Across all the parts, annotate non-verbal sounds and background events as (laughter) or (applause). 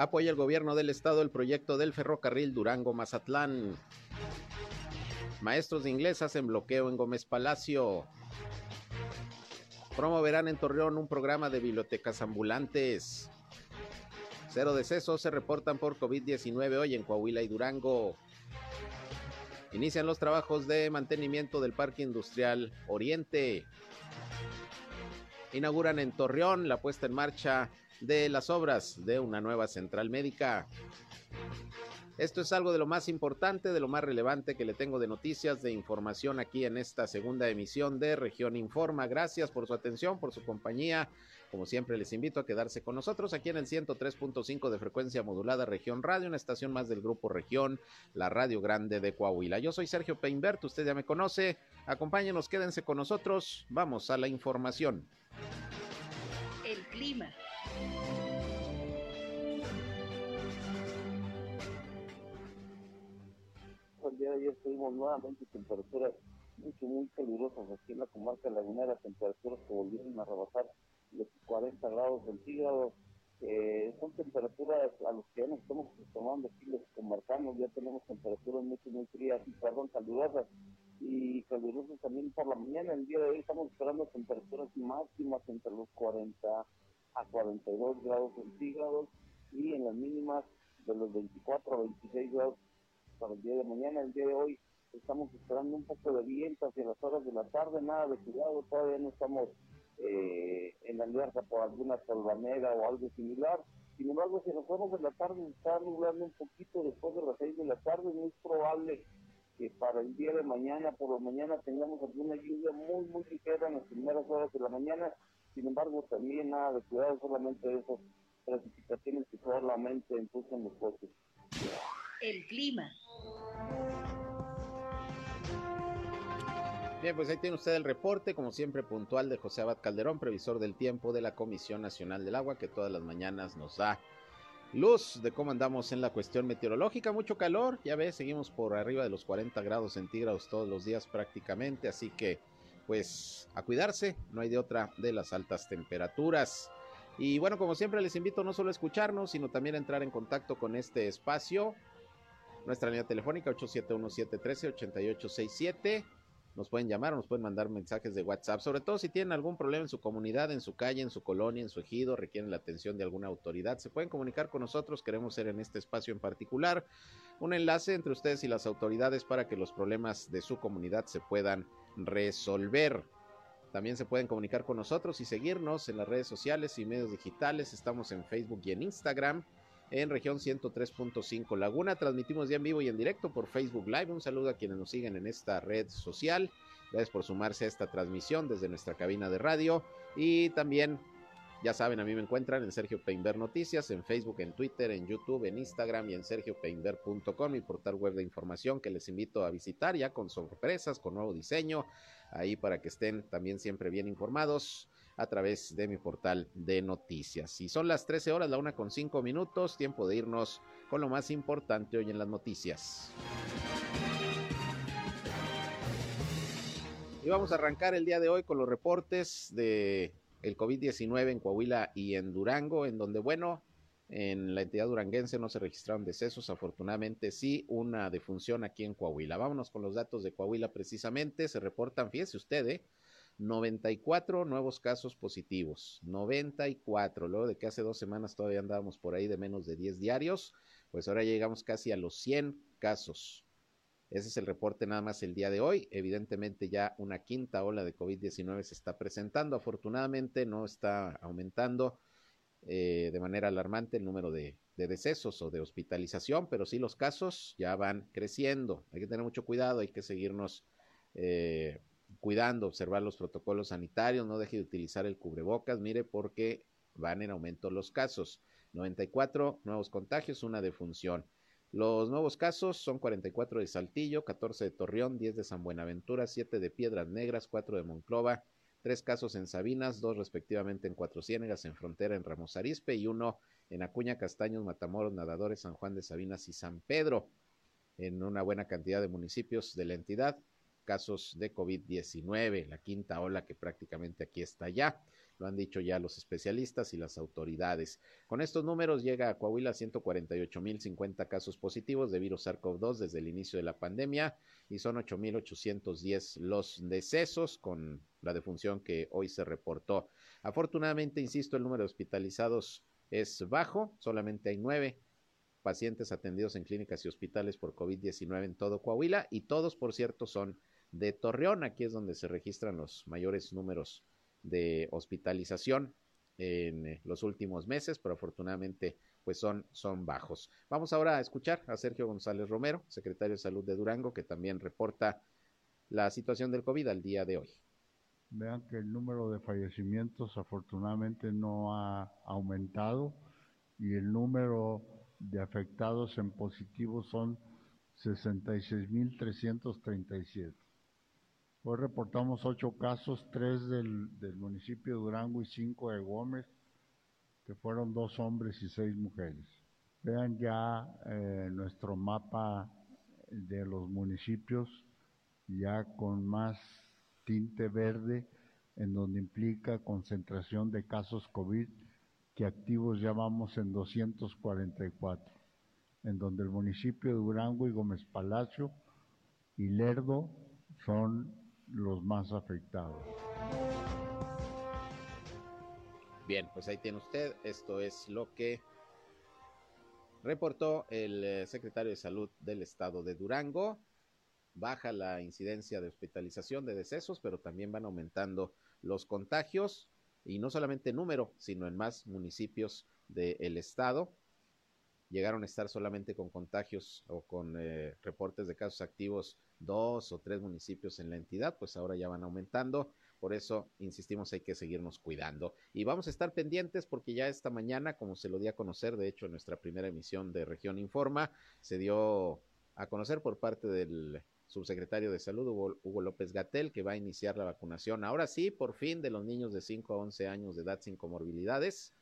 Apoya el gobierno del estado el proyecto del ferrocarril Durango-Mazatlán. Maestros de inglés hacen bloqueo en Gómez Palacio. Promoverán en Torreón un programa de bibliotecas ambulantes. Cero decesos se reportan por COVID-19 hoy en Coahuila y Durango. Inician los trabajos de mantenimiento del Parque Industrial Oriente. Inauguran en Torreón la puesta en marcha de las obras de una nueva central médica. Esto es algo de lo más importante, de lo más relevante que le tengo de noticias, de información aquí en esta segunda emisión de Región Informa. Gracias por su atención, por su compañía. Como siempre, les invito a quedarse con nosotros aquí en el 103.5 de frecuencia modulada Región Radio, una estación más del Grupo Región, la Radio Grande de Coahuila. Yo soy Sergio Peinbert, usted ya me conoce. Acompáñenos, quédense con nosotros. Vamos a la información. El clima. El día de ayer tuvimos nuevamente temperaturas mucho, muy calurosas aquí en la comarca lagunera, temperaturas que volvieron a rebasar los 40 grados centígrados. Eh, son temperaturas a los que ya nos estamos tomando aquí los comarcanos, ya tenemos temperaturas mucho, muy frías, perdón, calurosas y calurosas también por la mañana. El día de hoy estamos esperando temperaturas máximas entre los 40 a 42 grados centígrados y en las mínimas de los 24 a 26 grados para el día de mañana. El día de hoy estamos esperando un poco de viento hacia las horas de la tarde, nada de cuidado, todavía no estamos eh, en alerta por alguna solvanera o algo similar. Sin embargo, si nos vamos de la tarde, está nublando un poquito después de las 6 de la tarde, muy probable que para el día de mañana, por la mañana, tengamos alguna lluvia muy, muy ligera en las primeras horas de la mañana. Sin embargo, también nada de cuidado, solamente esas precipitaciones que solamente impulsan los coches. El clima. Bien, pues ahí tiene usted el reporte, como siempre puntual de José Abad Calderón, previsor del tiempo de la Comisión Nacional del Agua, que todas las mañanas nos da luz de cómo andamos en la cuestión meteorológica. Mucho calor, ya ves, seguimos por arriba de los 40 grados centígrados todos los días prácticamente, así que pues a cuidarse, no hay de otra de las altas temperaturas. Y bueno, como siempre les invito no solo a escucharnos, sino también a entrar en contacto con este espacio. Nuestra línea telefónica 871-713-8867 nos pueden llamar o nos pueden mandar mensajes de WhatsApp, sobre todo si tienen algún problema en su comunidad, en su calle, en su colonia, en su ejido, requieren la atención de alguna autoridad, se pueden comunicar con nosotros, queremos ser en este espacio en particular un enlace entre ustedes y las autoridades para que los problemas de su comunidad se puedan resolver. También se pueden comunicar con nosotros y seguirnos en las redes sociales y medios digitales. Estamos en Facebook y en Instagram en región 103.5 Laguna. Transmitimos ya en vivo y en directo por Facebook Live. Un saludo a quienes nos siguen en esta red social. Gracias por sumarse a esta transmisión desde nuestra cabina de radio. Y también, ya saben, a mí me encuentran en Sergio Peinber Noticias, en Facebook, en Twitter, en YouTube, en Instagram y en sergiopeinber.com, mi portal web de información que les invito a visitar ya con sorpresas, con nuevo diseño, ahí para que estén también siempre bien informados a través de mi portal de noticias. Y son las 13 horas, la una con 5 minutos, tiempo de irnos con lo más importante hoy en las noticias. Y vamos a arrancar el día de hoy con los reportes de el COVID-19 en Coahuila y en Durango, en donde, bueno, en la entidad duranguense no se registraron decesos, afortunadamente sí una defunción aquí en Coahuila. Vámonos con los datos de Coahuila precisamente, se reportan, fíjese usted, ¿eh? 94 nuevos casos positivos, 94, luego de que hace dos semanas todavía andábamos por ahí de menos de 10 diarios, pues ahora llegamos casi a los 100 casos. Ese es el reporte nada más el día de hoy. Evidentemente ya una quinta ola de COVID-19 se está presentando. Afortunadamente no está aumentando eh, de manera alarmante el número de, de, decesos o de hospitalización, pero sí los casos ya van creciendo. Hay que tener mucho cuidado, hay que seguirnos eh, cuidando, observar los protocolos sanitarios, no deje de utilizar el cubrebocas, mire, porque van en aumento los casos. 94 nuevos contagios, una defunción. Los nuevos casos son 44 de Saltillo, 14 de Torreón, 10 de San Buenaventura, 7 de Piedras Negras, 4 de Monclova, 3 casos en Sabinas, 2 respectivamente en Cuatro Ciénegas, en Frontera, en Ramos Arispe y 1 en Acuña, Castaños, Matamoros, Nadadores, San Juan de Sabinas y San Pedro, en una buena cantidad de municipios de la entidad casos de COVID-19, la quinta ola que prácticamente aquí está ya. Lo han dicho ya los especialistas y las autoridades. Con estos números llega a Coahuila 148.050 casos positivos de virus SARS-CoV-2 desde el inicio de la pandemia y son 8.810 los decesos con la defunción que hoy se reportó. Afortunadamente, insisto, el número de hospitalizados es bajo, solamente hay nueve pacientes atendidos en clínicas y hospitales por COVID-19 en todo Coahuila y todos, por cierto, son de Torreón. Aquí es donde se registran los mayores números de hospitalización en eh, los últimos meses, pero afortunadamente pues son, son bajos. Vamos ahora a escuchar a Sergio González Romero, secretario de Salud de Durango, que también reporta la situación del COVID al día de hoy. Vean que el número de fallecimientos afortunadamente no ha aumentado y el número de afectados en positivo son 66.337. Hoy reportamos ocho casos, tres del, municipio de Durango y cinco de Gómez, que fueron dos hombres y seis mujeres. Vean ya eh, nuestro mapa de los municipios, ya con más tinte verde, en donde implica concentración de casos COVID, que activos ya vamos en 244, en donde el municipio de Durango y Gómez Palacio y Lerdo son los más afectados. Bien, pues ahí tiene usted, esto es lo que reportó el eh, secretario de Salud del estado de Durango. Baja la incidencia de hospitalización de decesos, pero también van aumentando los contagios y no solamente en número, sino en más municipios del estado. Llegaron a estar solamente con contagios o con eh, reportes de casos activos dos o tres municipios en la entidad, pues ahora ya van aumentando. Por eso, insistimos, hay que seguirnos cuidando. Y vamos a estar pendientes porque ya esta mañana, como se lo di a conocer, de hecho, en nuestra primera emisión de Región Informa, se dio a conocer por parte del subsecretario de Salud, Hugo, López Gatel, que va a iniciar la vacunación. Ahora sí, por fin, de los niños de 5 a 11 años de edad sin comorbilidades.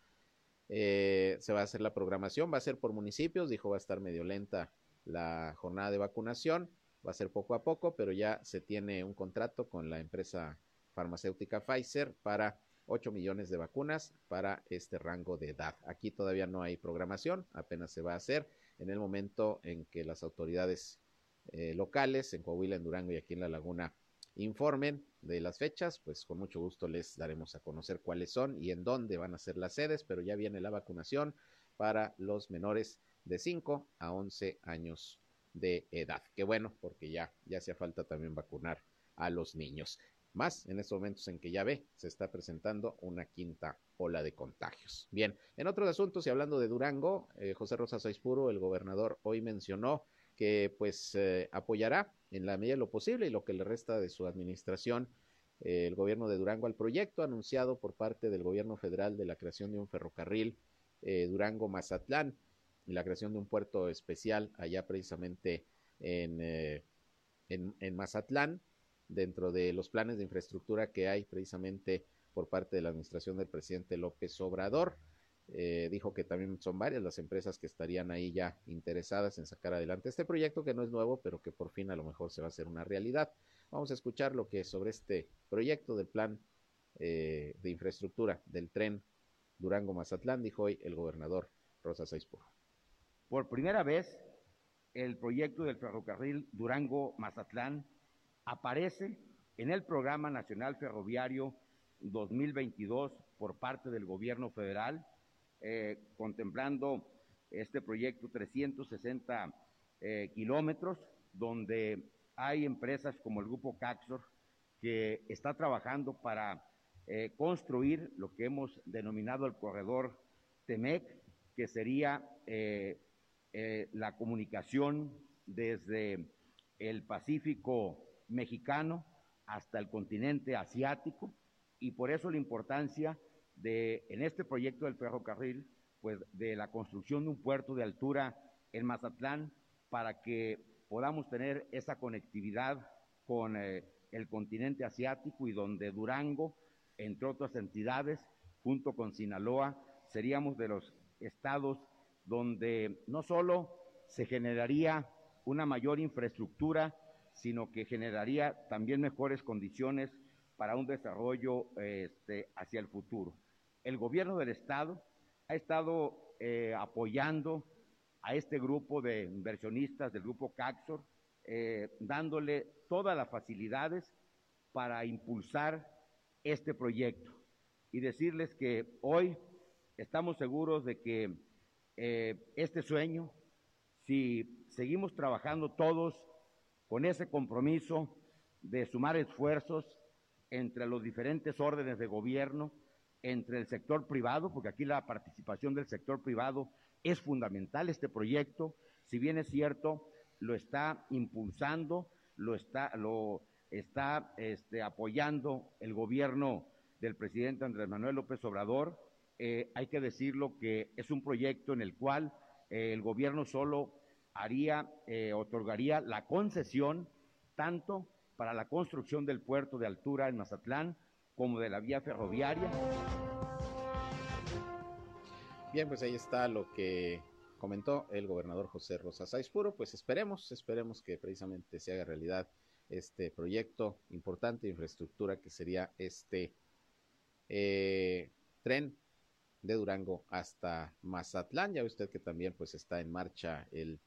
Eh, se va a hacer la programación, va a ser por municipios, dijo va a estar medio lenta la jornada de vacunación va a ser poco a poco, pero ya se tiene un contrato con la empresa farmacéutica Pfizer para 8 millones de vacunas para este rango de edad. Aquí todavía no hay programación, apenas se va a hacer en el momento en que las autoridades eh, locales en Coahuila, en Durango y aquí en La Laguna informen de las fechas, pues con mucho gusto les daremos a conocer cuáles son y en dónde van a ser las sedes, pero ya viene la vacunación para los menores de 5 a 11 años de edad. Qué bueno, porque ya, ya hacía falta también vacunar a los niños. Más en estos momentos en que ya ve, se está presentando una quinta ola de contagios. Bien, en otros asuntos y hablando de Durango, eh, José Rosa Saispuro, el gobernador, hoy mencionó que pues eh, apoyará en la medida de lo posible y lo que le resta de su administración eh, el gobierno de Durango al proyecto anunciado por parte del gobierno federal de la creación de un ferrocarril Durango-Mazatlán y la creación de un puerto especial allá precisamente eh, en, en, Mazatlán, dentro de los planes de infraestructura que hay precisamente por parte de la administración del presidente López Obrador. Eh, dijo que también son varias las empresas que estarían ahí ya interesadas en sacar adelante este proyecto que no es nuevo, pero que por fin a lo mejor se va a hacer una realidad. Vamos a escuchar lo que sobre este proyecto del plan eh, de infraestructura del tren Durango-Mazatlán dijo hoy el gobernador Rosa Saispur. Por primera vez, el proyecto del ferrocarril Durango-Mazatlán aparece en el Programa Nacional Ferroviario 2022 por parte del gobierno federal, eh, contemplando este proyecto 360 eh, kilómetros, donde hay empresas como el Grupo Caxor que está trabajando para eh, construir lo que hemos denominado el corredor TEMEC, que sería la comunicación desde el Pacífico mexicano hasta el continente asiático. Y por eso la importancia de en este proyecto del ferrocarril pues de la construcción de un puerto de altura en Mazatlán para que podamos tener esa conectividad con eh, el continente asiático y donde Durango, entre otras entidades, junto con Sinaloa, seríamos de los estados donde no solo se generaría una mayor infraestructura, sino que generaría también mejores condiciones para un desarrollo este, hacia el futuro. El gobierno del Estado ha estado eh, apoyando a este grupo de inversionistas del grupo Caxor, eh, dándole todas las facilidades para impulsar este proyecto y decirles que hoy estamos seguros de que eh, este sueño, si seguimos trabajando todos con ese compromiso de sumar esfuerzos entre los diferentes órdenes de gobierno, entre el sector privado, porque aquí la participación del sector privado es fundamental. Este proyecto, si bien es cierto, lo está impulsando, lo está, lo está este, apoyando el gobierno del presidente Andrés Manuel López Obrador. Eh, hay que decirlo que es un proyecto en el cual eh, el gobierno solo haría, eh, otorgaría la concesión tanto para la construcción del puerto de altura en Mazatlán como de la vía ferroviaria. Bien, pues ahí está lo que comentó el gobernador José Rosa Puro. Pues esperemos, esperemos que precisamente se haga realidad este proyecto importante de infraestructura que sería este eh, tren de Durango hasta Mazatlán. Ya ve usted que también pues está en marcha el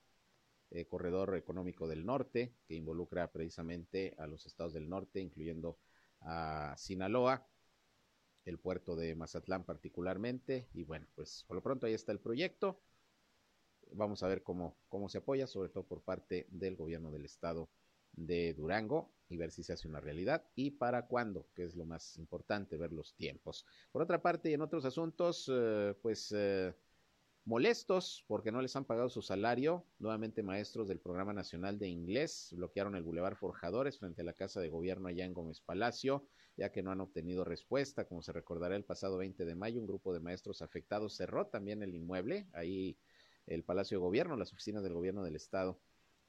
eh, corredor económico del norte, que involucra precisamente a los estados del norte, incluyendo a Sinaloa, el puerto de Mazatlán particularmente. Y bueno, pues por lo pronto ahí está el proyecto. Vamos a ver cómo, cómo se apoya, sobre todo por parte del gobierno del estado de Durango y ver si se hace una realidad y para cuándo, que es lo más importante, ver los tiempos. Por otra parte, y en otros asuntos, eh, pues eh, molestos porque no les han pagado su salario. Nuevamente maestros del Programa Nacional de Inglés bloquearon el Boulevard Forjadores frente a la Casa de Gobierno allá en Gómez Palacio, ya que no han obtenido respuesta. Como se recordará, el pasado 20 de mayo un grupo de maestros afectados cerró también el inmueble, ahí el Palacio de Gobierno, las oficinas del Gobierno del Estado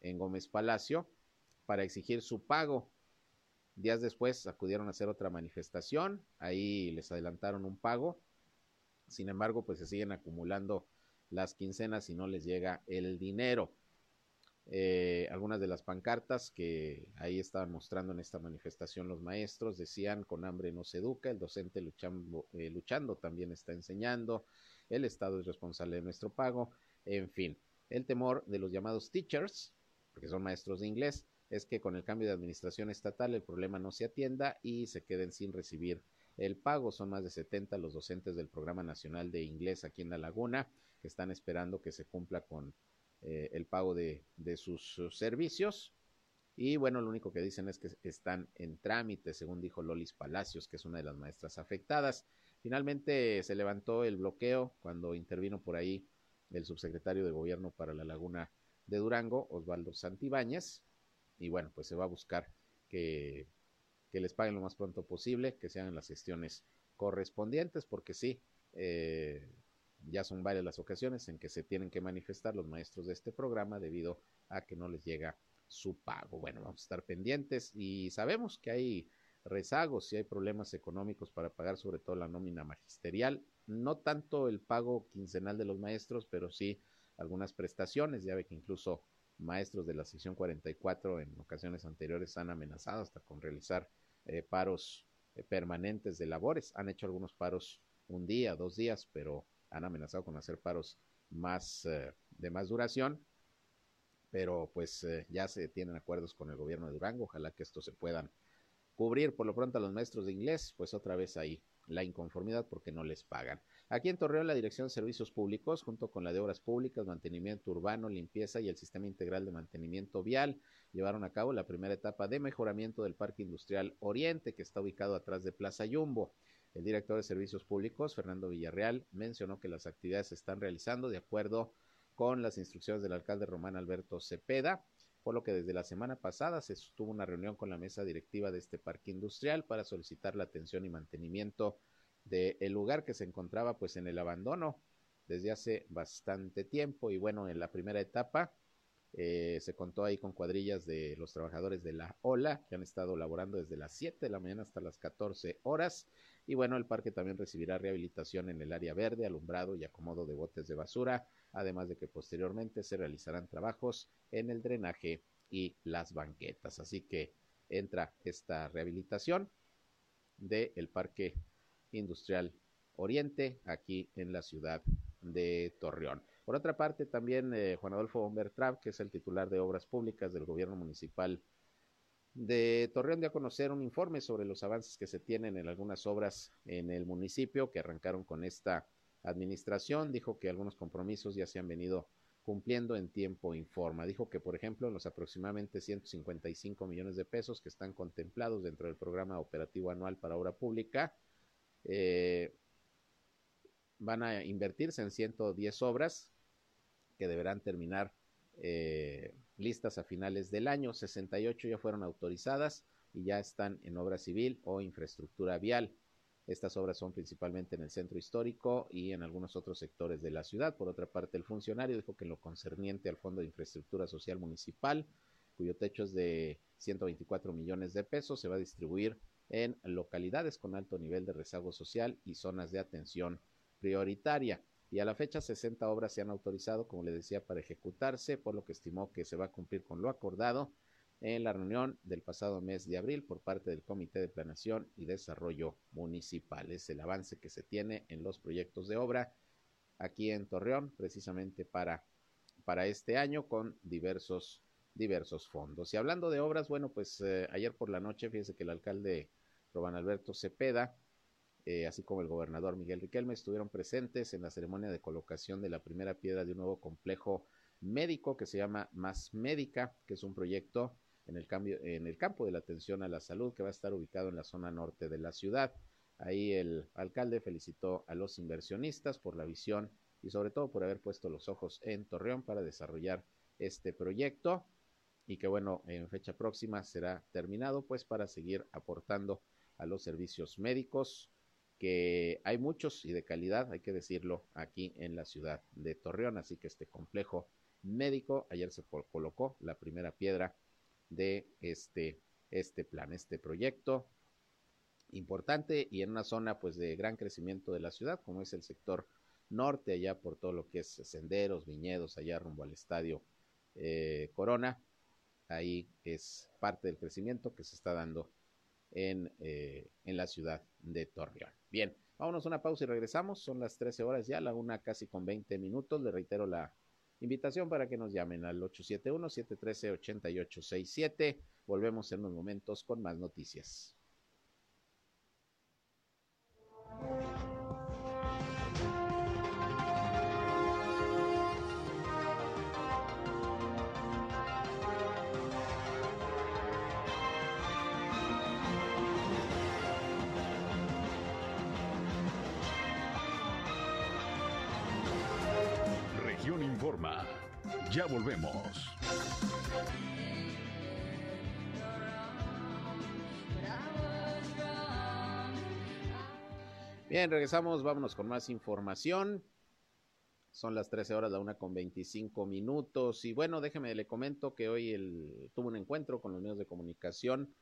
en Gómez Palacio, para exigir su pago. Días después acudieron a hacer otra manifestación, ahí les adelantaron un pago. Sin embargo, pues se siguen acumulando las quincenas y no les llega el dinero. Eh, algunas de las pancartas que ahí estaban mostrando en esta manifestación los maestros decían con hambre no se educa, el docente luchando, eh, luchando también está enseñando, el Estado es responsable de nuestro pago, en fin, el temor de los llamados teachers, porque son maestros de inglés, es que con el cambio de administración estatal el problema no se atienda y se queden sin recibir el pago. Son más de 70 los docentes del Programa Nacional de Inglés aquí en La Laguna que están esperando que se cumpla con eh, el pago de, sus, servicios. Y bueno, lo único que dicen es que están en trámite, según dijo Lolis Palacios, que es una de las maestras afectadas. Finalmente se levantó el bloqueo cuando intervino por ahí el subsecretario de Gobierno para la Laguna de Durango, Osvaldo Santibáñez. Y bueno, pues se va a buscar que, que les paguen lo más pronto posible, que se hagan las gestiones correspondientes, porque sí, eh, ya son varias las ocasiones en que se tienen que manifestar los maestros de este programa debido a que no les llega su pago. Bueno, vamos a estar pendientes y sabemos que hay rezagos y hay problemas económicos para pagar sobre todo la nómina magisterial, no tanto el pago quincenal de los maestros, pero sí algunas prestaciones, ya ve que incluso maestros de la sección 44 en ocasiones anteriores han amenazado hasta con realizar eh, paros eh, permanentes de labores, han hecho algunos paros un día, dos días, pero han amenazado con hacer paros más eh, de más duración, pero pues eh, ya se tienen acuerdos con el gobierno de Durango, ojalá que esto se puedan cubrir por lo pronto a los maestros de inglés, pues otra vez ahí la inconformidad porque no les pagan. Aquí en Torreón, la Dirección de Servicios Públicos, junto con la de Obras Públicas, Mantenimiento Urbano, Limpieza y el Sistema Integral de Mantenimiento Vial, llevaron a cabo la primera etapa de mejoramiento del Parque Industrial Oriente, que está ubicado atrás de Plaza Yumbo. El director de Servicios Públicos, Fernando Villarreal, mencionó que las actividades se están realizando de acuerdo con las instrucciones del alcalde Román Alberto Cepeda, por lo que desde la semana pasada se sostuvo una reunión con la mesa directiva de este parque industrial para solicitar la atención y mantenimiento del lugar que se encontraba pues en el abandono desde hace bastante tiempo. Y bueno, en la primera etapa eh, se contó ahí con cuadrillas de los trabajadores de la OLA que han estado laborando desde las 7 de la mañana hasta las 14 horas y bueno, el parque también recibirá rehabilitación en el área verde, alumbrado y acomodo de botes de basura, además de que posteriormente se realizarán trabajos en el drenaje y las banquetas. Así que entra esta rehabilitación del Parque Industrial Oriente, aquí en la ciudad de Torreón. Por otra parte, también eh, Juan Adolfo Bertrab, que es el titular de Obras Públicas del Gobierno Municipal de Torreón, dio a conocer un informe sobre los avances que se tienen en algunas obras en el municipio que arrancaron con esta administración. Dijo que algunos compromisos ya se han venido cumpliendo en tiempo informa. Dijo que, por ejemplo, los aproximadamente 155 millones de pesos que están contemplados dentro del programa operativo anual para obra pública, eh, van a invertirse en 110 obras que deberán terminar eh, listas a finales del año. 68 ya fueron autorizadas y ya están en obra civil o infraestructura vial. Estas obras son principalmente en el centro histórico y en algunos otros sectores de la ciudad. Por otra parte, el funcionario dijo que en lo concerniente al Fondo de Infraestructura Social Municipal, cuyo techo es de 124 millones de pesos, se va a distribuir en localidades con alto nivel de rezago social y zonas de atención prioritaria. Y a la fecha 60 obras se han autorizado, como le decía, para ejecutarse, por lo que estimó que se va a cumplir con lo acordado en la reunión del pasado mes de abril por parte del Comité de Planación y Desarrollo Municipal. Es el avance que se tiene en los proyectos de obra aquí en Torreón, precisamente para, para este año, con diversos, diversos fondos. Y hablando de obras, bueno, pues eh, ayer por la noche, fíjese que el alcalde Roban Alberto Cepeda, eh, así como el gobernador Miguel Riquelme, estuvieron presentes en la ceremonia de colocación de la primera piedra de un nuevo complejo médico que se llama Más Médica, que es un proyecto en el, cambio, en el campo de la atención a la salud que va a estar ubicado en la zona norte de la ciudad. Ahí el alcalde felicitó a los inversionistas por la visión y sobre todo por haber puesto los ojos en Torreón para desarrollar este proyecto y que bueno, en fecha próxima será terminado pues para seguir aportando a los servicios médicos que hay muchos y de calidad, hay que decirlo, aquí en la ciudad de Torreón, así que este complejo médico ayer se colocó la primera piedra de este, este plan, este proyecto importante y en una zona pues de gran crecimiento de la ciudad, como es el sector norte, allá por todo lo que es senderos, viñedos, allá rumbo al estadio eh, Corona. Ahí es parte del crecimiento que se está dando en, eh, en la ciudad de Torreón. Bien, vámonos a una pausa y regresamos. Son las 13 horas ya, la una casi con 20 minutos. Le reitero la Invitación para que nos llamen al 871-713-8867. Volvemos en unos momentos con más noticias. Ya volvemos. Bien, regresamos, vámonos con más información. Son las 13 horas, la una con 25 minutos. Y bueno, déjeme, le comento que hoy el, tuvo un encuentro con los medios de comunicación.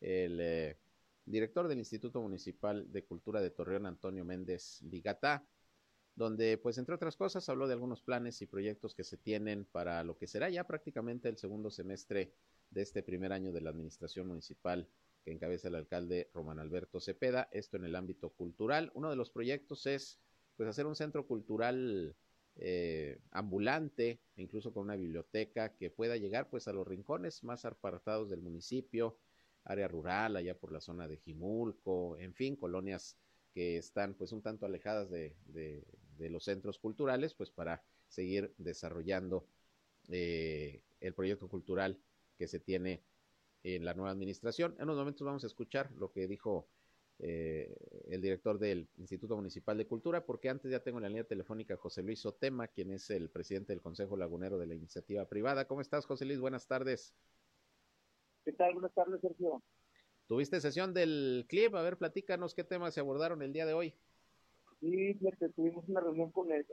El eh, director del Instituto Municipal de Cultura de Torreón, Antonio Méndez Ligatá, donde pues entre otras cosas habló de algunos planes y proyectos que se tienen para lo que será ya prácticamente el segundo semestre de este primer año de la administración municipal que encabeza el alcalde Román Alberto Cepeda, esto en el ámbito cultural. Uno de los proyectos es pues hacer un centro cultural eh, ambulante, incluso con una biblioteca que pueda llegar pues a los rincones más apartados del municipio, área rural, allá por la zona de Jimulco, en fin, colonias que están pues un tanto alejadas de, de los centros culturales, pues para seguir desarrollando eh, el proyecto cultural que se tiene en la nueva administración. En unos momentos vamos a escuchar lo que dijo eh, el director del Instituto Municipal de Cultura, porque antes ya tengo en la línea telefónica José Luis Otema, quien es el presidente del Consejo Lagunero de la Iniciativa Privada. ¿Cómo estás, José Luis? Buenas tardes. ¿Qué tal? Buenas tardes, Sergio. Tuviste sesión del CLIP, a ver, platícanos qué temas se abordaron el día de hoy. Sí, tuvimos una reunión con el,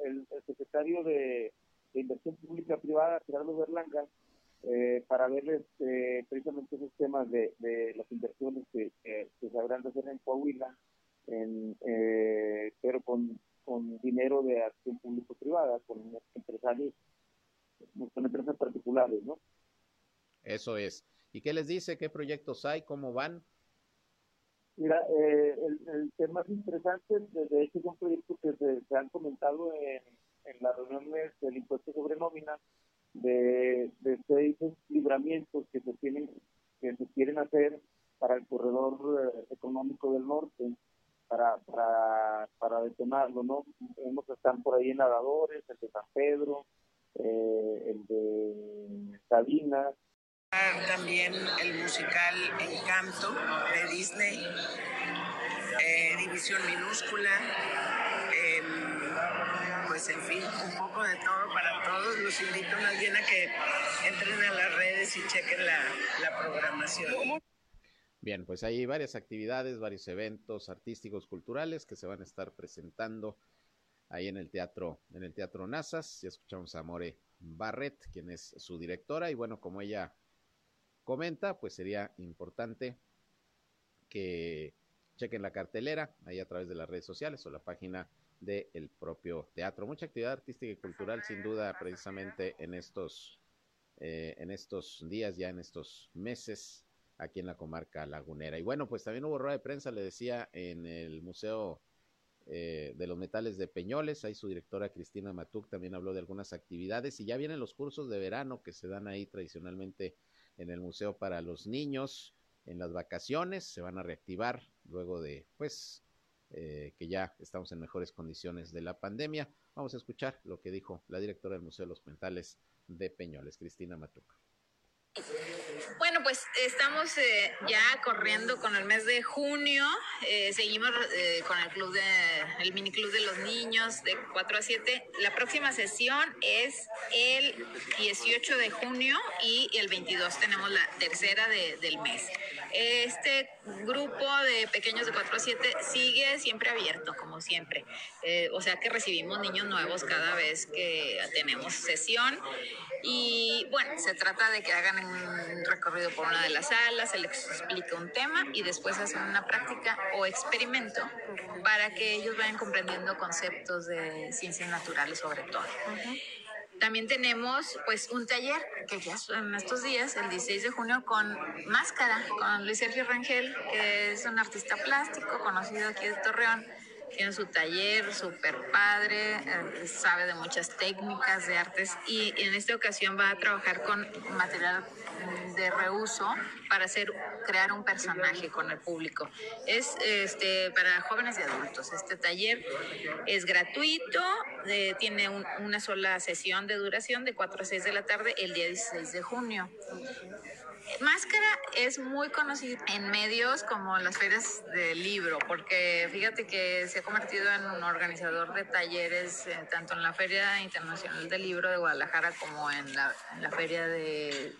secretario de, Inversión Pública Privada, Gerardo Berlanga, eh, para ver este, precisamente esos temas de, las inversiones que, se habrán de hacer en Coahuila, en, eh, pero con, con dinero de acción público-privada, con empresarios, con empresas particulares, ¿no? Eso es. ¿Y qué les dice? ¿Qué proyectos hay? ¿Cómo van? Mira, eh, el, tema más interesante, de hecho, es un proyecto que se, han comentado en, las reuniones del impuesto sobre nómina, de, de seis libramientos que se tienen, que se quieren hacer para el corredor eh, económico del norte, para, para, para detonarlo, ¿no? Vemos que están por ahí nadadores, el de San Pedro, eh, el de Sabina, también el musical Encanto de Disney, eh, División Minúscula, em, pues en fin, un poco de todo para todos. Los invito más bien a que entren a las redes y chequen la, la programación. Bien, pues hay varias actividades, varios eventos artísticos, culturales que se van a estar presentando ahí en el teatro, en el teatro Nazas. Ya escuchamos a More Barrett, quien es su directora, y bueno, como ella comenta, pues sería importante que chequen la cartelera ahí a través de las redes sociales o la página del propio teatro. Mucha actividad artística y cultural, sin duda, precisamente en estos, eh, en estos días, ya en estos meses, aquí en la comarca lagunera. Y bueno, pues también hubo rueda de prensa, le decía, en el Museo eh, de los Metales de Peñoles. Ahí su directora Cristina Matuc también habló de algunas actividades y ya vienen los cursos de verano que se dan ahí tradicionalmente en el Museo para los Niños en las vacaciones, se van a reactivar luego de, pues, eh, que ya estamos en mejores condiciones de la pandemia. Vamos a escuchar lo que dijo la directora del Museo de los Mentales de Peñoles, Cristina Matuca. Bueno, pues estamos eh, ya corriendo con el mes de junio. Eh, seguimos eh, con el club de el mini club de los niños de 4 a 7. La próxima sesión es el 18 de junio y el 22 tenemos la tercera del mes. Este grupo de pequeños de 4 a 7 sigue siempre abierto, como siempre. o sea que recibimos niños nuevos cada vez que tenemos sesión. Y bueno, se trata de que hagan un recorrido por una de las salas, se les explica un tema y después hacen una práctica o experimento para que ellos vayan comprendiendo conceptos de ciencias naturales sobre todo. También tenemos pues un taller que ya en estos días, el 16 de junio, con Máscara, con Luis Sergio Rangel, que es un artista plástico conocido aquí de Torreón tiene su taller súper padre, eh, sabe de muchas técnicas de artes y en esta ocasión va a trabajar con material de reuso para hacer crear un personaje con el público. Es este para jóvenes y adultos. Este taller es gratuito, eh, tiene una sola sesión de duración de 4 a 6 de la tarde el día 16 de junio. Máscara es muy conocido en medios como las ferias del libro, porque fíjate que se ha convertido en un organizador de talleres eh, tanto en la Feria Internacional del Libro de Guadalajara como en la, Feria de,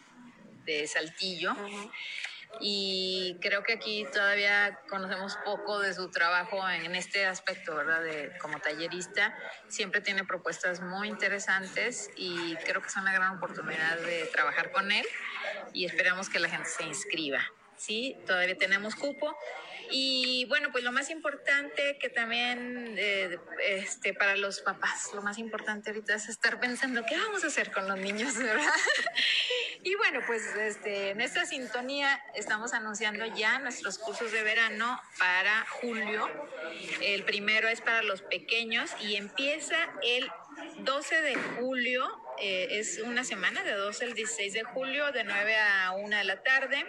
Saltillo. Y creo que aquí todavía conocemos poco de su trabajo en este aspecto, ¿verdad? De, como tallerista. Siempre tiene propuestas muy interesantes y creo que es una gran oportunidad de trabajar con él y esperamos que la gente se inscriba. Sí, todavía tenemos cupo. Y bueno, pues lo más importante que también eh, este, para los papás, lo más importante ahorita es estar pensando qué vamos a hacer con los niños, (laughs) ¿verdad? y bueno, pues este, en esta sintonía estamos anunciando ya nuestros cursos de verano para julio. El primero es para los pequeños y empieza el 12 de julio, eh, es una semana, de 12 al 16 de julio, de 9 a 1 de la tarde.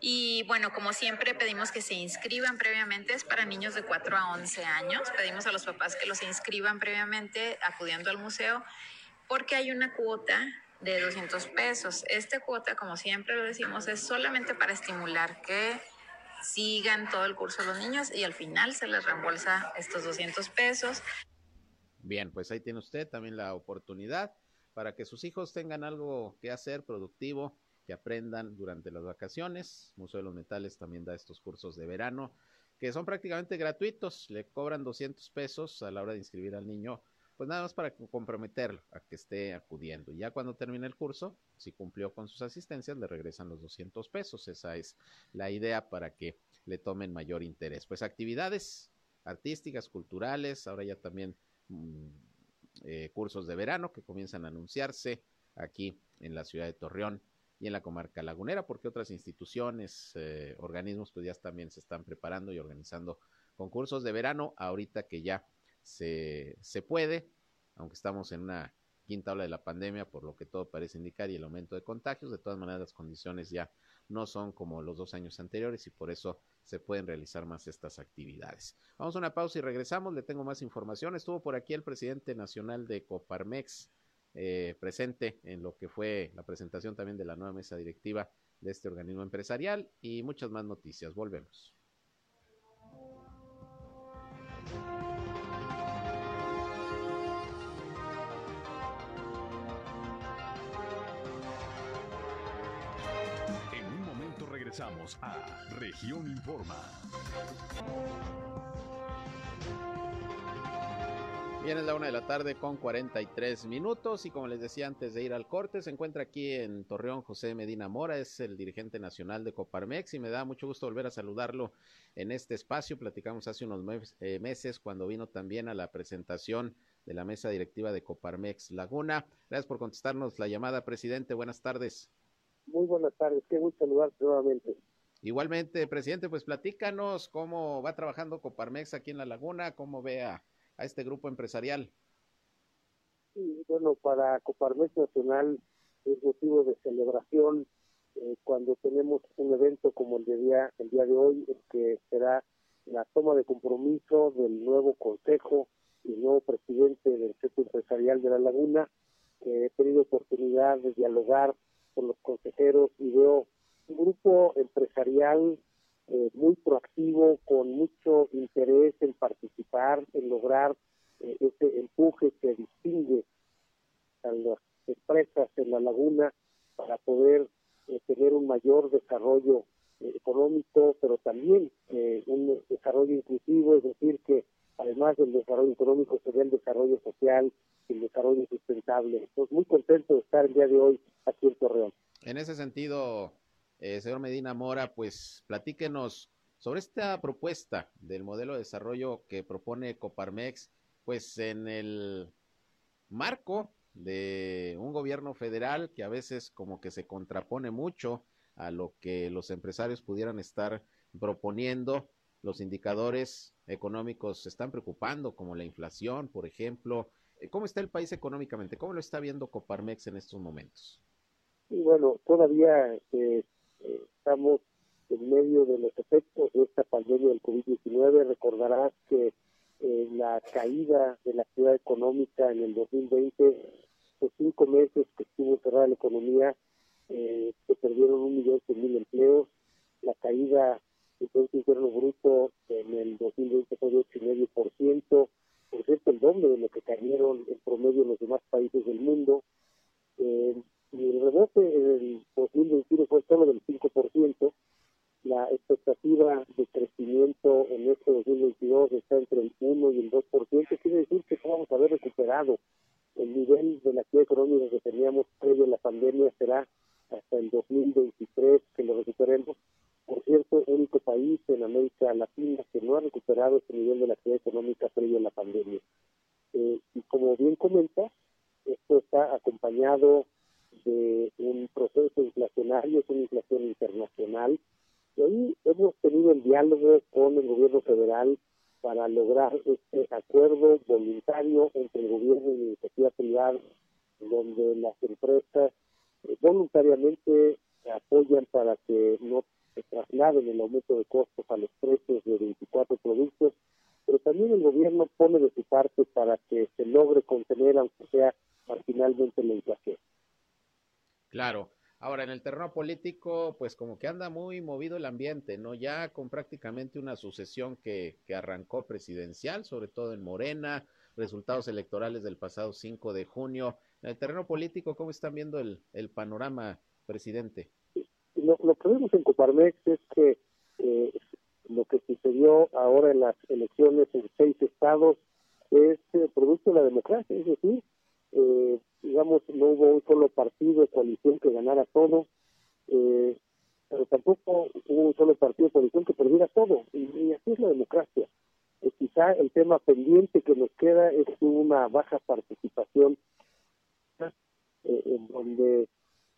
Y bueno, como siempre pedimos que se inscriban previamente, es para niños de 4 a 11 años. Pedimos a los papás que los inscriban previamente acudiendo al museo porque hay una cuota de 200 pesos. Esta cuota, como siempre lo decimos, es solamente para estimular que sigan todo el curso los niños y al final se les reembolsa estos 200 pesos. Bien, pues ahí tiene usted también la oportunidad para que sus hijos tengan algo que hacer productivo, aprendan durante las vacaciones. Museo de los Metales también da estos cursos de verano que son prácticamente gratuitos, le cobran 200 pesos a la hora de inscribir al niño, pues nada más para comprometerlo a que esté acudiendo. Ya cuando termine el curso, si cumplió con sus asistencias, le regresan los 200 pesos. Esa es la idea para que le tomen mayor interés. Pues actividades artísticas, culturales, ahora ya también Mm, eh, cursos de verano que comienzan a anunciarse aquí en la ciudad de Torreón y en la comarca lagunera, porque otras instituciones, eh, organismos, pues ya también se están preparando y organizando concursos de verano, ahorita que ya se, se puede, aunque estamos en una quinta ola de la pandemia, por lo que todo parece indicar, y el aumento de contagios, de todas maneras las condiciones ya no son como los dos años anteriores y por eso se pueden realizar más estas actividades. Vamos a una pausa y regresamos, le tengo más información. Estuvo por aquí el presidente nacional de Coparmex, eh, presente en lo que fue la presentación también de la nueva mesa directiva de este organismo empresarial y muchas más noticias. Volvemos. En un momento regresamos a Región Informa. Bien, es la una de la tarde con 43 minutos y como les decía antes de ir al corte, se encuentra aquí en Torreón José Medina Mora, es el dirigente nacional de Coparmex y me da mucho gusto volver a saludarlo en este espacio. Platicamos hace unos eh, meses cuando vino también a la presentación de la mesa directiva de Coparmex Laguna. Gracias por contestarnos la llamada, presidente. Buenas tardes. Muy buenas tardes, qué gusto saludarte nuevamente. Igualmente, presidente, pues platícanos cómo va trabajando Coparmex aquí en La Laguna, cómo ve a este grupo empresarial? Sí, bueno, para Coparmex Nacional es motivo de celebración eh, cuando tenemos un evento como el de día, el día de hoy, que será la toma de compromiso del nuevo consejo y nuevo presidente del sector empresarial de La Laguna, que he tenido oportunidad de dialogar con los consejeros y veo un grupo empresarial eh, muy proactivo, con mucho interés en participar, en lograr eh, ese empuje que distingue a las empresas en la laguna para poder eh, tener un mayor desarrollo económico, pero también un desarrollo inclusivo, es decir, que además del desarrollo económico se ve el desarrollo social y el desarrollo sustentable. Entonces, muy contento de estar el día de hoy aquí en Torreón. En ese sentido, eh, señor Medina Mora, pues platíquenos sobre esta propuesta del modelo de desarrollo que propone Coparmex, pues en el marco de un gobierno federal que a veces como que se contrapone mucho a lo que los empresarios pudieran estar proponiendo. Los indicadores económicos se están preocupando, como la inflación, por ejemplo. Eh, ¿Cómo está el país económicamente? ¿Cómo lo está viendo Coparmex en estos momentos? Y bueno, todavía eh, estamos en medio de los efectos de esta pandemia del COVID-19. Recordarás que eh, la caída de la actividad económica en el 2020, los cinco meses que estuvo cerrada la economía, eh, se perdieron un millón de mil empleos. La caída del Producto Interno Bruto en el 2020 fue de 8,5%, por cierto, el doble de lo que cayeron en promedio en los demás países del mundo. Eh, y el rebote en el 2021 fue solo del 5%. La expectativa de crecimiento en este 2022 está entre el 1 y el 2%. Quiere decir que vamos a haber recuperado el nivel de la actividad económica que teníamos previo a la pandemia. Será hasta el 2023 que lo recuperemos. Por cierto, el único país en América Latina que no ha recuperado ese nivel de la actividad económica previo a la pandemia. Eh, y como bien comenta, esto está acompañado de un proceso inflacionario, es una inflación internacional. Y ahí hemos tenido el diálogo con el gobierno federal para lograr este acuerdo voluntario entre el gobierno y la iniciativa privada, donde las empresas eh, voluntariamente apoyan para que no se trasladen el aumento de costos a los precios de 24 productos, pero también el gobierno pone de su parte para que se logre contener, aunque sea marginalmente, la inflación. Claro. Ahora, en el terreno político, pues como que anda muy movido el ambiente, ¿no? Ya con prácticamente una sucesión que, que arrancó presidencial, sobre todo en Morena, resultados electorales del pasado 5 de junio. En el terreno político, ¿cómo están viendo el, el panorama, presidente? Lo, que vemos en Coparmex es que eh, lo que sucedió ahora en las elecciones en seis estados es eh, producto de la democracia, es decir, eh, no hubo un solo partido de coalición que ganara todo, eh, pero tampoco hubo un solo partido de coalición que perdiera todo, y, así es la democracia. Eh, quizá el tema pendiente que nos queda es una baja participación, eh, en donde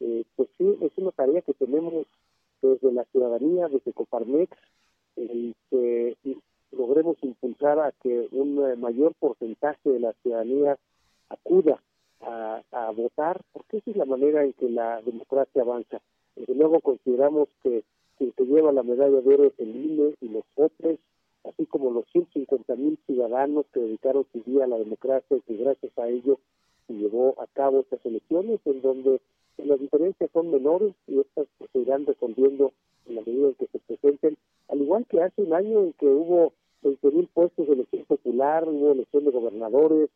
eh, pues sí, es una tarea que tenemos desde la ciudadanía, desde Coparmex, el que logremos impulsar a que un mayor porcentaje de la ciudadanía acuda a, a, votar, porque esa es la manera en que la democracia avanza. Desde luego consideramos que quien se lleva la medalla de oro es el INE y los otros, así como los 150 mil ciudadanos que dedicaron su día a la democracia y que gracias a ello se llevó a cabo estas elecciones, en donde las diferencias son menores y estas se irán respondiendo en la medida en que se presenten, al igual que hace un año en que hubo 20 mil puestos de elección popular, hubo elección de gobernadores,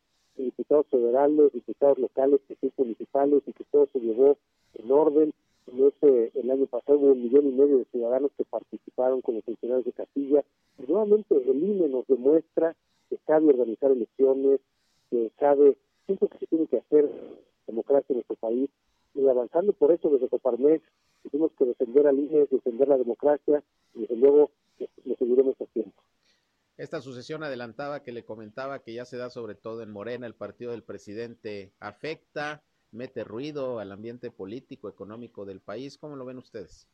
diputados federales, diputados locales, municipales y que todo se llevó en orden. En ese, el año pasado hubo un millón y medio de ciudadanos que participaron como funcionarios de Castilla. Nuevamente el INE nos demuestra que sabe organizar elecciones, que sabe lo que se tiene que hacer democracia en nuestro país. Y avanzando por eso desde Coparmex, tenemos que defender al INE, defender la democracia y desde luego lo seguiremos haciendo. Esta sucesión adelantaba que le comentaba que ya se da sobre todo en Morena, el partido del presidente afecta, mete ruido al ambiente político, económico del país. ¿Cómo lo ven ustedes?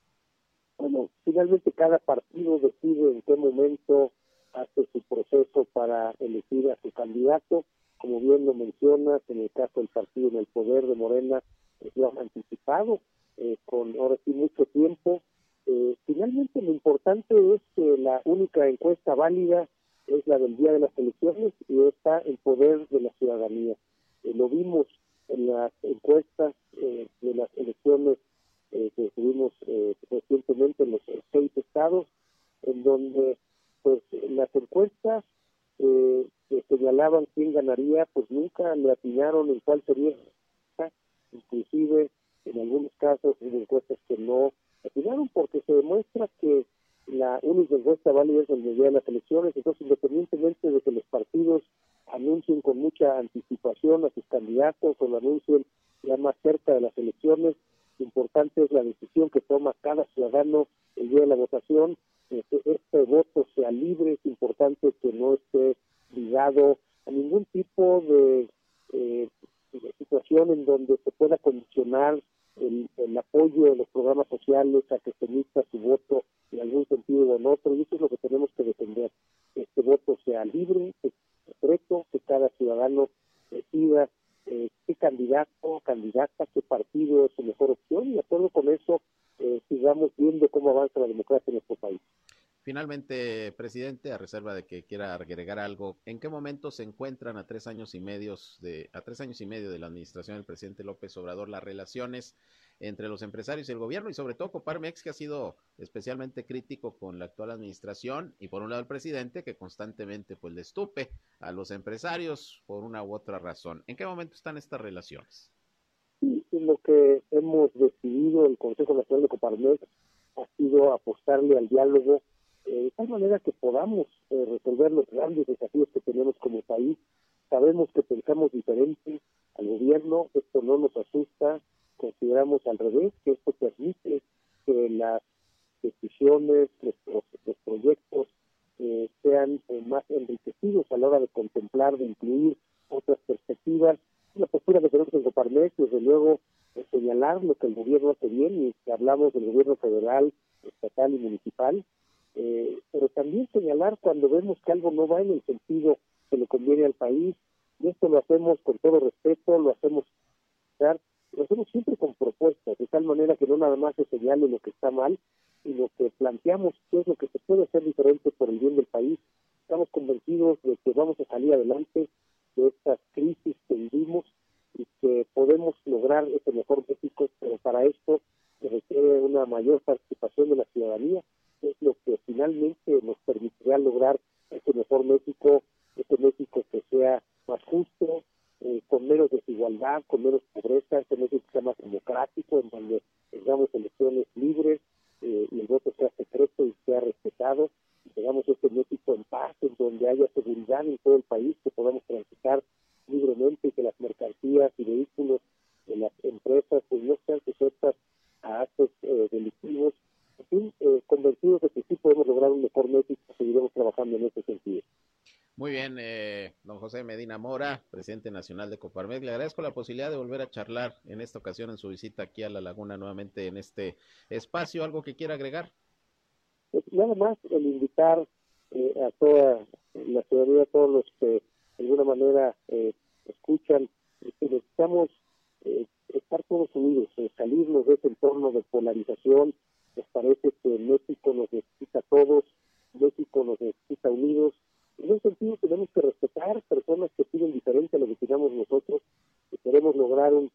Bueno, finalmente cada partido decide en qué momento hace su proceso para elegir a su candidato. Como bien lo mencionas, en el caso del partido en el poder de Morena, pues lo han anticipado eh, con ahora sí mucho tiempo eh, finalmente lo importante es que la única encuesta válida es la del día de las elecciones y está en poder de la ciudadanía. Eh, lo vimos en las encuestas eh, de las elecciones que tuvimos recientemente en los seis estados, en donde pues las encuestas que señalaban quién ganaría, pues nunca le atinaron en cuál sería, inclusive en algunos casos en encuestas que no atinaron porque se demuestra que la única encuesta válida es el día las elecciones, entonces independientemente de que los partidos anuncien con mucha anticipación a sus candidatos o lo anuncien ya más cerca de las elecciones, importante es la decisión que toma cada ciudadano el día de la votación, este voto sea libre, es importante que no esté ligado a ningún tipo de, eh, de situación en donde se pueda condicionar el, apoyo de los programas sociales a que se emita su voto en algún sentido o en otro, y eso es lo que tenemos que defender. Este voto sea libre, secreto, que cada ciudadano decida eh, qué candidato, candidata, qué partido es su mejor opción, y de acuerdo con eso eh, sigamos viendo cómo avanza la democracia en nuestro país. Finalmente, presidente, a reserva de que quiera agregar algo, ¿en qué momento se encuentran a tres años y medio de a tres años y medio de la administración del presidente López Obrador las relaciones entre los empresarios y el gobierno y sobre todo Coparmex que ha sido especialmente crítico con la actual administración y por un lado el presidente que constantemente pues le estupe a los empresarios por una u otra razón. ¿En qué momento están estas relaciones? Sí, lo que hemos decidido el Consejo Nacional de Coparmex ha sido apostarle al diálogo de tal manera que podamos eh, resolver los grandes desafíos que tenemos como país. Sabemos que pensamos diferente al gobierno, esto no nos asusta, consideramos al revés que esto permite que las decisiones, los, los proyectos eh, sean más enriquecidos a la hora de contemplar, de incluir otras perspectivas. La postura que tenemos en Coparmex, desde luego, señalar lo que el gobierno hace bien y hablamos del gobierno federal, estatal y municipal, eh, pero también señalar cuando vemos que algo no va en el sentido que le conviene al país, y esto lo hacemos con todo respeto, lo hacemos lo hacemos siempre con propuestas, de tal manera que no nada más se señale lo que está mal, sino que planteamos qué es lo que se puede hacer diferente por el bien del país. Estamos convencidos de que vamos a salir adelante de estas crisis que vivimos y que podemos lograr ese mejor México, pero para esto se requiere una mayor participación de la ciudadanía, es lo que finalmente nos permitirá lograr ese mejor México, ese México que sea más justo, eh, con menos desigualdad, con menos pobreza, ese México sea más democrático, en donde tengamos elecciones libres eh, y el voto sea secreto y sea respetado, y tengamos este México en paz, en donde haya seguridad en todo el país, que podamos transitar libremente y que las mercancías y vehículos de las empresas pues, no sean sujetas a actos eh, delictivos eh, convencidos de que sí podemos lograr un mejor México, seguiremos trabajando en ese sentido. Muy bien, eh, don José Medina Mora, presidente nacional de Coparmex. Le agradezco la posibilidad de volver a charlar en esta ocasión en su visita aquí a la laguna nuevamente en este espacio. ¿Algo que quiera agregar? Pues nada más el invitar eh, a toda la ciudadanía, a todos los que de alguna manera eh, escuchan, que necesitamos eh, estar todos unidos, salirnos de ese entorno de polarización. Nos parece que México nos necesita a todos, México nos necesita unidos. En ese sentido tenemos que respetar personas que piden diferente a lo que opinamos nosotros, que queremos lograr un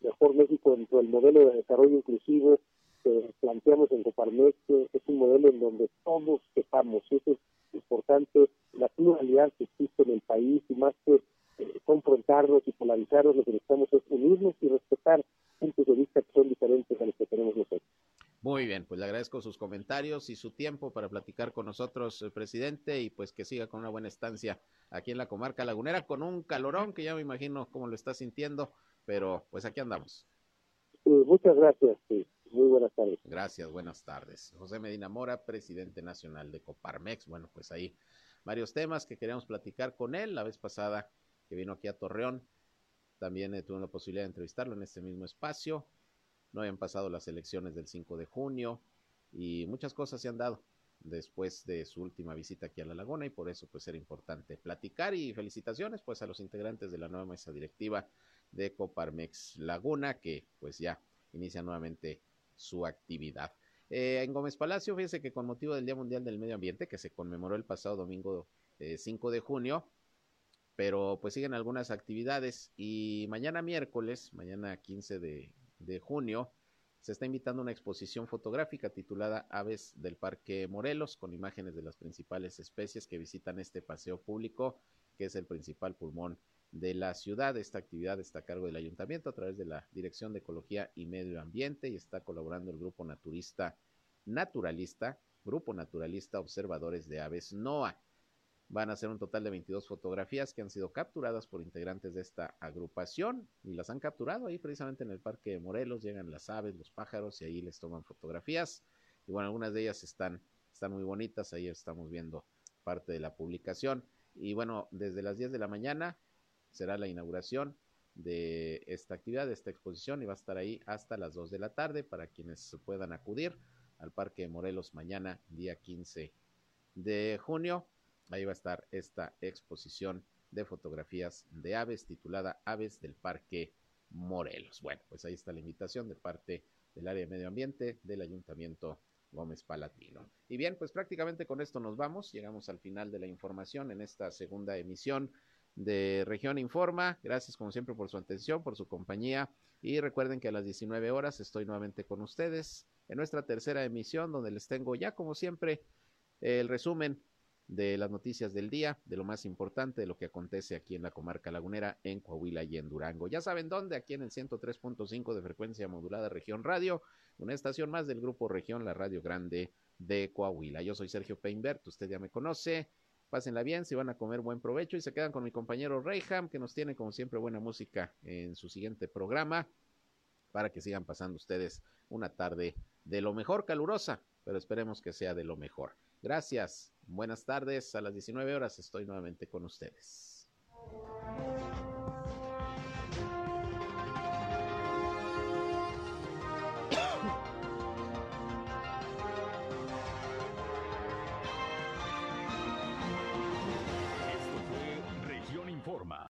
mejor México dentro del modelo de desarrollo inclusivo, que planteamos en Coparmex es un modelo en donde todos sepamos, eso es importante, la pluralidad que existe en el país y más que eh, confrontarnos y polarizarnos, lo que necesitamos es unirnos y respetar puntos de vista que son diferentes a los que tenemos nosotros. Muy bien, pues le agradezco sus comentarios y su tiempo para platicar con nosotros, el presidente, y pues que siga con una buena estancia aquí en la comarca lagunera, con un calorón que ya me imagino cómo lo está sintiendo, pero pues aquí andamos. muchas gracias. Sí. Muy buenas tardes. Gracias, buenas tardes. José Medina Mora, presidente nacional de Coparmex. Bueno, pues ahí varios temas que queríamos platicar con él. La vez pasada que vino aquí a Torreón, también tuve la posibilidad de entrevistarlo en este mismo espacio. No habían pasado las elecciones del 5 de junio y muchas cosas se han dado después de su última visita aquí a la laguna y por eso pues era importante platicar y felicitaciones pues a los integrantes de la nueva mesa directiva de Coparmex Laguna que pues ya inicia nuevamente su actividad. Eh, en Gómez Palacio, fíjese que con motivo del Día Mundial del Medio Ambiente, que se conmemoró el pasado domingo 5 eh, de junio, pero pues siguen algunas actividades y mañana miércoles, mañana 15 de, de junio, se está invitando una exposición fotográfica titulada Aves del Parque Morelos, con imágenes de las principales especies que visitan este paseo público, que es el principal pulmón de la ciudad. Esta actividad está a cargo del ayuntamiento a través de la Dirección de Ecología y Medio Ambiente y está colaborando el grupo naturista naturalista, Grupo Naturalista Observadores de Aves NOA. Van a ser un total de 22 fotografías que han sido capturadas por integrantes de esta agrupación y las han capturado ahí precisamente en el Parque de Morelos. Llegan las aves, los pájaros y ahí les toman fotografías. Y bueno, algunas de ellas están, están muy bonitas. Ahí estamos viendo parte de la publicación. Y bueno, desde las 10 de la mañana será la inauguración de esta actividad, de esta exposición y va a estar ahí hasta las 2 de la tarde para quienes puedan acudir al Parque Morelos mañana, día 15 de junio. Ahí va a estar esta exposición de fotografías de aves titulada Aves del Parque Morelos. Bueno, pues ahí está la invitación de parte del área de medio ambiente del Ayuntamiento Gómez Palatino. Y bien, pues prácticamente con esto nos vamos. Llegamos al final de la información en esta segunda emisión de Región Informa. Gracias como siempre por su atención, por su compañía. Y recuerden que a las 19 horas estoy nuevamente con ustedes en nuestra tercera emisión donde les tengo ya como siempre el resumen de las noticias del día, de lo más importante, de lo que acontece aquí en la comarca lagunera, en Coahuila y en Durango. Ya saben dónde, aquí en el 103.5 de frecuencia modulada Región Radio, una estación más del grupo Región, la Radio Grande de Coahuila. Yo soy Sergio Peinbert, usted ya me conoce. Pásenla bien, si van a comer buen provecho y se quedan con mi compañero Reyham, que nos tiene como siempre buena música en su siguiente programa, para que sigan pasando ustedes una tarde de lo mejor calurosa, pero esperemos que sea de lo mejor. Gracias, buenas tardes, a las 19 horas estoy nuevamente con ustedes.